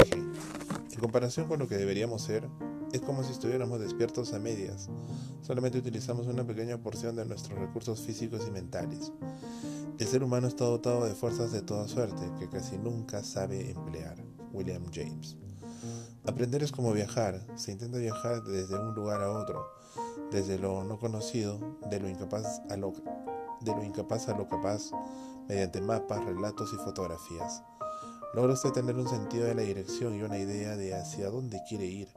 En comparación con lo que deberíamos ser, es como si estuviéramos despiertos a medias. Solamente utilizamos una pequeña porción de nuestros recursos físicos y mentales. El ser humano está dotado de fuerzas de toda suerte que casi nunca sabe emplear. William James. Aprender es como viajar. Se intenta viajar desde un lugar a otro, desde lo no conocido, de lo incapaz a lo, de lo, incapaz a lo capaz, mediante mapas, relatos y fotografías. Logra usted tener un sentido de la dirección y una idea de hacia dónde quiere ir.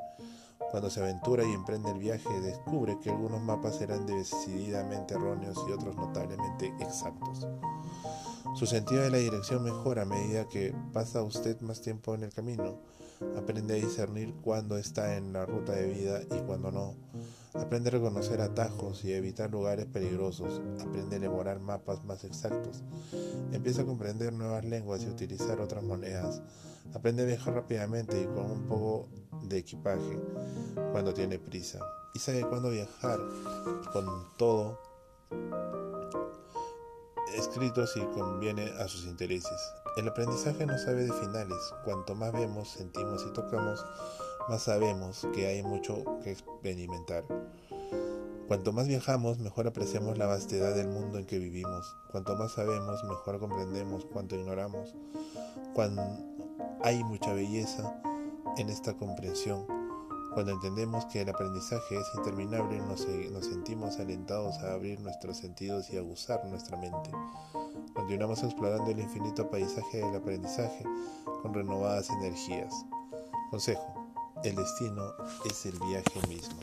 Cuando se aventura y emprende el viaje, descubre que algunos mapas serán decididamente erróneos y otros notablemente exactos. Su sentido de la dirección mejora a medida que pasa usted más tiempo en el camino. Aprende a discernir cuándo está en la ruta de vida y cuándo no. Aprende a reconocer atajos y evitar lugares peligrosos. Aprende a elaborar mapas más exactos. Empieza a comprender nuevas lenguas y utilizar otras monedas. Aprende a viajar rápidamente y con un poco de equipaje cuando tiene prisa. Y sabe cuándo viajar con todo escrito si conviene a sus intereses. El aprendizaje no sabe de finales. Cuanto más vemos, sentimos y tocamos, más sabemos que hay mucho que experimentar. Cuanto más viajamos, mejor apreciamos la vastedad del mundo en que vivimos. Cuanto más sabemos, mejor comprendemos cuanto ignoramos. Cuando hay mucha belleza en esta comprensión. Cuando entendemos que el aprendizaje es interminable, nos, nos, sentimos alentados a abrir nuestros sentidos y a usar nuestra mente. Continuamos explorando el infinito paisaje del aprendizaje con renovadas energías. Consejo, el destino es el viaje mismo.